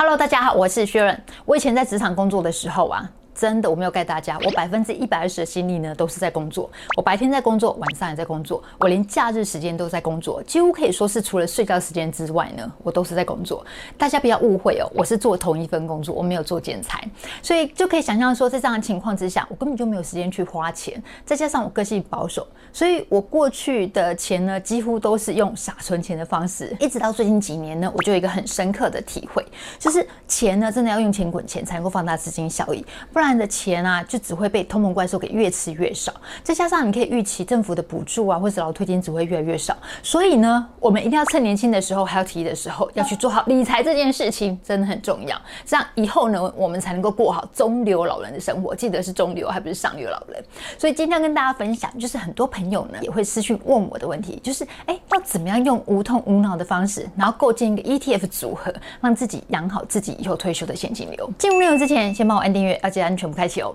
Hello，大家好，我是薛润。我以前在职场工作的时候啊。真的，我没有盖大家。我百分之一百二十的心力呢，都是在工作。我白天在工作，晚上也在工作。我连假日时间都在工作，几乎可以说是除了睡觉时间之外呢，我都是在工作。大家不要误会哦，我是做同一份工作，我没有做剪裁，所以就可以想象说，在这样的情况之下，我根本就没有时间去花钱。再加上我个性保守，所以我过去的钱呢，几乎都是用傻存钱的方式。一直到最近几年呢，我就有一个很深刻的体会，就是钱呢，真的要用钱滚钱，才能够放大资金效益，不然。赚的钱啊，就只会被通膨怪兽给越吃越少。再加上你可以预期政府的补助啊，或者劳退金只会越来越少。所以呢，我们一定要趁年轻的时候，还有体力的时候，要去做好理财这件事情，真的很重要。这样以后呢，我们才能够过好中流老人的生活。记得是中流，还不是上流老人。所以今天要跟大家分享，就是很多朋友呢也会私讯问我的问题，就是哎，要怎么样用无痛无脑的方式，然后构建一个 ETF 组合，让自己养好自己以后退休的现金流。进入内容之前，先帮我按订阅，要记得按全部开启哦。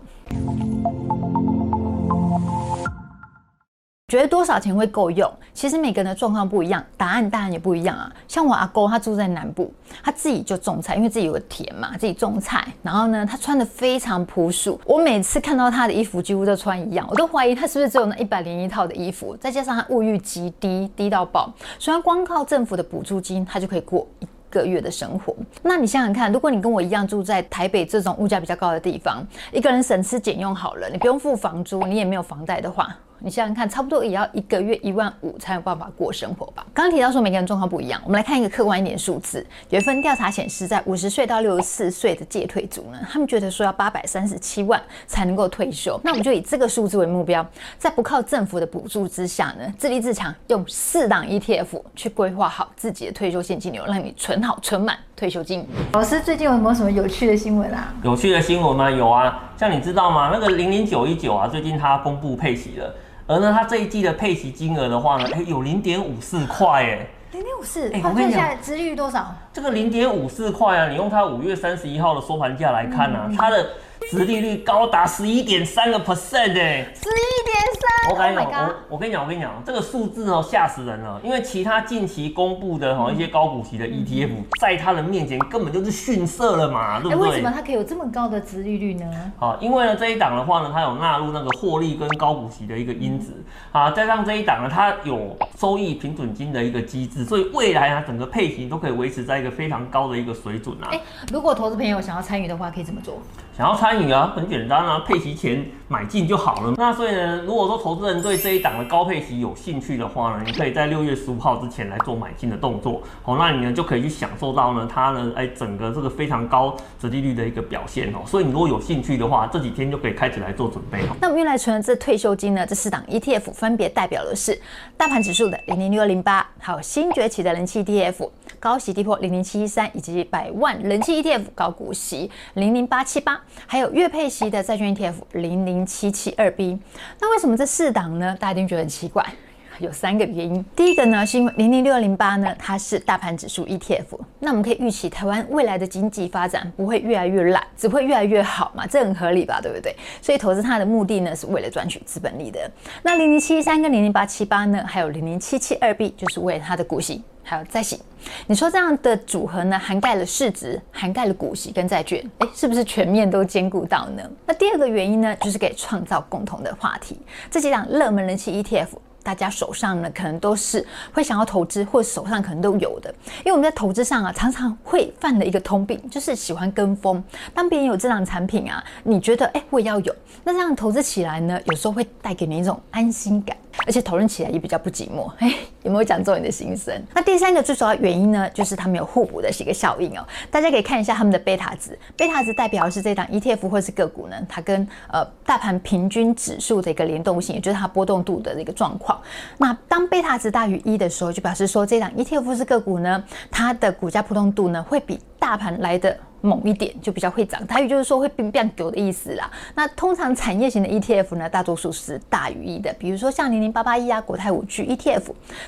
觉得多少钱会够用？其实每个人的状况不一样，答案当然也不一样啊。像我阿公，他住在南部，他自己就种菜，因为自己有个田嘛，自己种菜。然后呢，他穿得非常朴素。我每次看到他的衣服，几乎都穿一样，我都怀疑他是不是只有那一百零一套的衣服。再加上他物欲极低，低到爆，所以他光靠政府的补助金，他就可以过个月的生活，那你想想看，如果你跟我一样住在台北这种物价比较高的地方，一个人省吃俭用好了，你不用付房租，你也没有房贷的话。你想想看，差不多也要一个月一万五才有办法过生活吧？刚刚提到说每个人状况不一样，我们来看一个客观一点数字。有一份调查显示，在五十岁到六十四岁的介退族呢，他们觉得说要八百三十七万才能够退休。那我们就以这个数字为目标，在不靠政府的补助之下呢，自立自强，用四档 ETF 去规划好自己的退休现金流，让你存好存满退休金。老师最近有没有什么有趣的新闻啊？有趣的新闻吗？有啊，像你知道吗？那个零零九一九啊，最近它公布配息了。而呢，它这一季的配息金额的话呢，哎，有零点五四块，哎，零点五四，哎，我跟你讲，殖利率多少？这个零点五四块啊，你用它五月三十一号的收盘价来看啊，嗯、它的。殖利率高达十一点三个 percent 哎，十一点三！我跟你讲，我我跟你讲，我跟你讲，这个数字哦吓死人了，因为其他近期公布的哈一些高股息的 ETF，在它的面前根本就是逊色了嘛，对不对？为什么它可以有这么高的殖利率呢？好，因为呢这一档的话呢，它有纳入那个获利跟高股息的一个因子啊，加上这一档呢，它有收益平准金的一个机制，所以未来啊整个配型都可以维持在一个非常高的一个水准啊。哎，如果投资朋友想要参与的话，可以怎么做？想要参与啊，很简单啊，配息前买进就好了。那所以呢，如果说投资人对这一档的高配息有兴趣的话呢，你可以在六月十五号之前来做买进的动作。好，那你呢就可以去享受到呢它呢哎整个这个非常高折利率的一个表现哦。所以你如果有兴趣的话，这几天就可以开始来做准备。那我们用来存的这退休金呢，这四档 ETF 分别代表的是大盘指数的零零六二零八，还有新崛起的人气 ETF 高息低波零零七一三，以及百万人气 ETF 高股息零零八七八。还有月配息的债券 ETF 零零七七二 B，那为什么这四档呢？大家一定觉得很奇怪，有三个原因。第一个呢，是因为零零六零八呢，它是大盘指数 ETF，那我们可以预期台湾未来的经济发展不会越来越烂，只会越来越好嘛，这很合理吧，对不对？所以投资它的目的呢，是为了赚取资本利得。那零零七三跟零零八七八呢，还有零零七七二 B，就是为了它的股息。还有债息，你说这样的组合呢，涵盖了市值，涵盖了股息跟债券，诶，是不是全面都兼顾到呢？那第二个原因呢，就是给创造共同的话题。这几档热门人气 ETF，大家手上呢可能都是会想要投资，或手上可能都有的。因为我们在投资上啊，常常会犯了一个通病，就是喜欢跟风。当别人有这档产品啊，你觉得诶，我也要有，那这样投资起来呢，有时候会带给你一种安心感。而且讨论起来也比较不寂寞，哎，有没有讲中你的心声？那第三个最主要原因呢，就是它们有互补的一个效应哦。大家可以看一下它们的贝塔值，贝塔值代表的是这档 ETF 或是个股呢，它跟呃大盘平均指数的一个联动性，也就是它波动度的一个状况。那当贝塔值大于一的时候，就表示说这档 ETF 或是个股呢，它的股价波动度呢会比大盘来的猛一点，就比较会涨。台语就是说会变变狗的意思啦。那通常产业型的 ETF 呢，大多数是大于一的，比如说像零零八八一啊，国泰五 G ETF，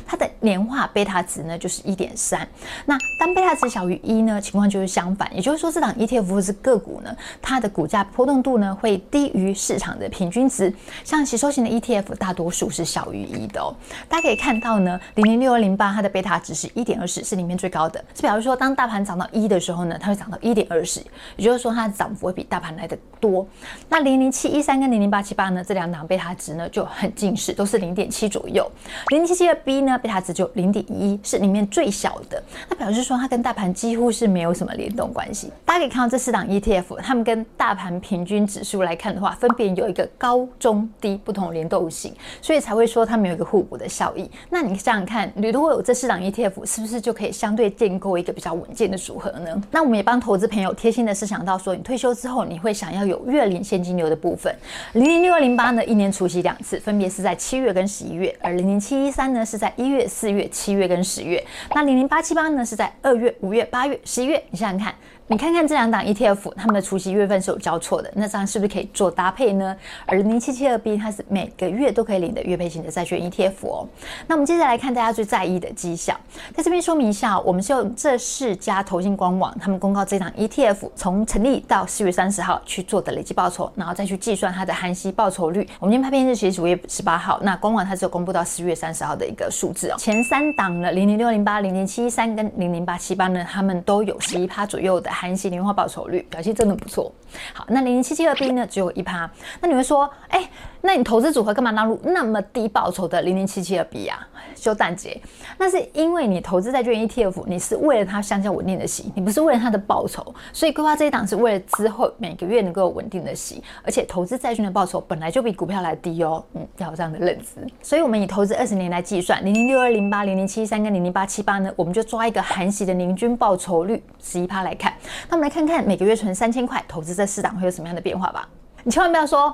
它的年化贝塔值呢就是一点三。那当贝塔值小于一呢，情况就是相反，也就是说这档 ETF 或是个股呢，它的股价波动度呢会低于市场的平均值。像吸收型的 ETF，大多数是小于一的哦。大家可以看到呢，零零六二零八它的贝塔值是一点二十，是里面最高的。是表示说，当大盘涨到一的时候呢，它会涨到一点二十，也就是说它的涨幅会比大盘来得多。那零零七一三跟零零八七八呢，这两档贝塔值呢就很近似，都是零点七左右。零零七七二 B 呢，贝塔值就零点一，是里面最小的。那表示说它跟大盘几乎是没有什么联动关系。大家可以看到这四档 ETF，它们跟大盘平均指数来看的话，分别有一个高中低不同联动性，所以才会说它们有一个互补的效益。那你想想看，你如果有这四档 ETF，是不是就可以相对建构一个比较稳健的组合呢？那我们也帮投资朋友贴心的是想到说，你退休之后你会想要有月领现金流的部分。零零六二零八呢，一年除夕两次，分别是在七月跟十一月；而零零七一三呢，是在一月、四月、七月跟十月。那零零八七八呢，是在二月、五月、八月、十一月。你想想看。你看看这两档 ETF，它们的除息月份是有交错的，那这样是不是可以做搭配呢？而零零七七二 B 它是每个月都可以领的月配型的债券 ETF 哦。那我们接下来看大家最在意的绩效，在这边说明一下，我们是用这四家投信官网他们公告这档 ETF 从成立到四月三十号去做的累计报酬，然后再去计算它的含息报酬率。我们今天拍片日期是五月十八号，那官网它只有公布到四月三十号的一个数字哦。前三档的零零六零八、零零七一三跟零零八七八呢，他们都有十一趴左右的。含息年化报酬率表现真的不错。好，那零零七七二 B 呢，只有一趴。那你会说，哎、那你投资组合干嘛纳入那么低报酬的零零七七二 B 啊？修蛋姐，那是因为你投资债券 ETF，你是为了它相较稳定的息，你不是为了它的报酬。所以规划这一档是为了之后每个月能够稳定的息，而且投资债券的报酬本来就比股票来低哦。嗯，要有这样的认知。所以我们以投资二十年来计算，零零六二零八、零零七三跟零零八七八呢，我们就抓一个含息的年均报酬率十一趴来看。那我们来看看每个月存三千块，投资这四档会有什么样的变化吧。你千万不要说。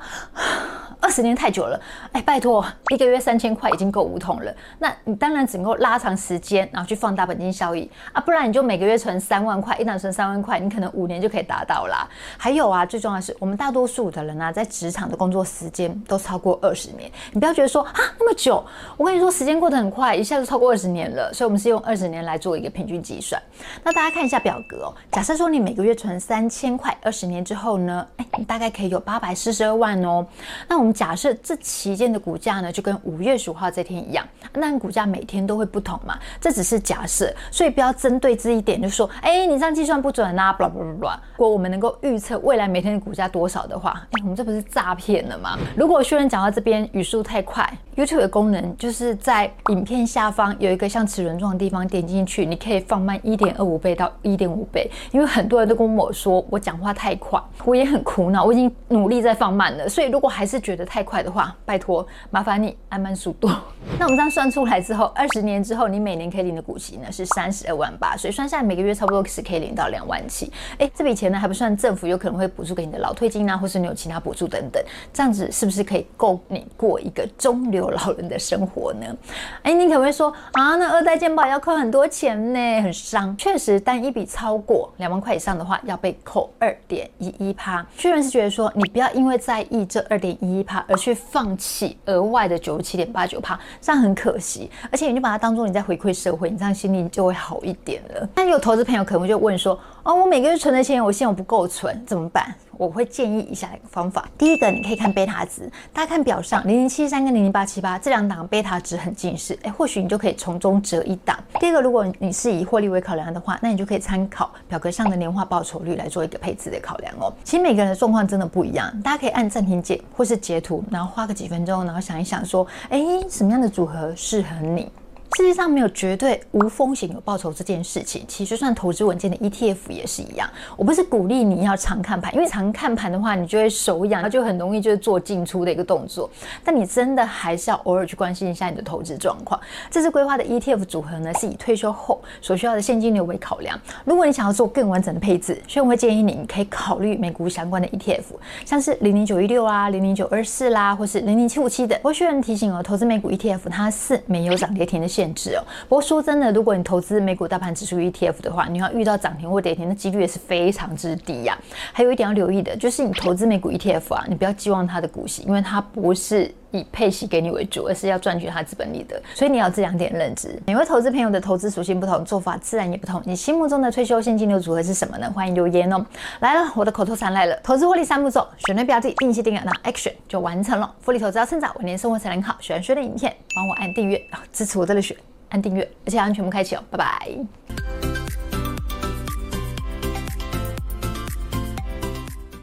二十年太久了，哎，拜托，一个月三千块已经够无痛了。那你当然只能够拉长时间，然后去放大本金效益啊，不然你就每个月存三万块，一档存三万块，你可能五年就可以达到啦。还有啊，最重要的是，我们大多数的人啊，在职场的工作时间都超过二十年。你不要觉得说啊那么久，我跟你说，时间过得很快，一下子超过二十年了。所以，我们是用二十年来做一个平均计算。那大家看一下表格哦。假设说你每个月存三千块，二十年之后呢，哎，你大概可以有八百四十二万哦。那我们。假设这期间的股价呢，就跟五月十五号这天一样，那股价每天都会不同嘛？这只是假设，所以不要针对这一点就说，哎，你这样计算不准啊，blah blah blah。如果我们能够预测未来每天的股价多少的话，哎，我们这不是诈骗了吗？如果学员讲到这边语速太快，YouTube 的功能就是在影片下方有一个像齿轮状的地方，点进去你可以放慢一点二五倍到一点五倍，因为很多人都跟我说我讲话太快，我也很苦恼，我已经努在放慢了，所以如果还是觉得。太快的话，拜托，麻烦你按慢速度。那我们这样算出来之后，二十年之后，你每年可以领的股息呢是三十二万八，所以算下来每个月差不多是可以领到两万七。哎，这笔钱呢还不算政府有可能会补助给你的老退金啊，或是你有其他补助等等，这样子是不是可以够你过一个中流老人的生活呢？哎，你可能会说啊，那二代健保要扣很多钱呢，很伤。确实，但一笔超过两万块以上的话，要被扣二点一一趴。确认是觉得说，你不要要因为在意这二点一一帕。而去放弃额外的九十七点八九帕，这样很可惜。而且你就把它当做你在回馈社会，你这样心里就会好一点了。那有投资朋友可能就问说：哦，我每个月存的钱，我现在我不够存，怎么办？我会建议以下一个方法。第一个，你可以看贝塔值，大家看表上零零七三跟零零八七八这两档贝塔值很近似，哎，或许你就可以从中择一档。第二个，如果你是以获利为考量的话，那你就可以参考表格上的年化报酬率来做一个配置的考量哦。其实每个人的状况真的不一样，大家可以按暂停键或是截图，然后花个几分钟，然后想一想说，哎，什么样的组合适合你？世界上没有绝对无风险有报酬这件事情，其实算投资稳健的 ETF 也是一样。我不是鼓励你要常看盘，因为常看盘的话，你就会手痒，就很容易就是做进出的一个动作。但你真的还是要偶尔去关心一下你的投资状况。这次规划的 ETF 组合呢，是以退休后所需要的现金流为考量。如果你想要做更完整的配置，所以我会建议你，你可以考虑美股相关的 ETF，像是零零九一六啊、零零九二四啦，或是零零七五七的。我需要提醒哦，投资美股 ETF 它是没有涨跌停的线。限制哦。不过说真的，如果你投资美股大盘指数 ETF 的话，你要遇到涨停或跌停的几率也是非常之低呀、还有一点要留意的就是，你投资美股 ETF 啊，你不要寄望它的股息，因为它不是。以配息给你为主，而是要赚取它资本利得，所以你要这两点认知。每位投资朋友的投资属性不同，做法自然也不同。你心目中的退休现金流组合是什么呢？欢迎留言哦。来了，我的口头禅来了，投资获利三步骤：选对标的，定期定额，那 Action 就完成了。复利投资要趁早，晚年生活才能好。喜欢学的影片，帮我按订阅，支持我的热血，按订阅，而且安全部开启哦。拜拜。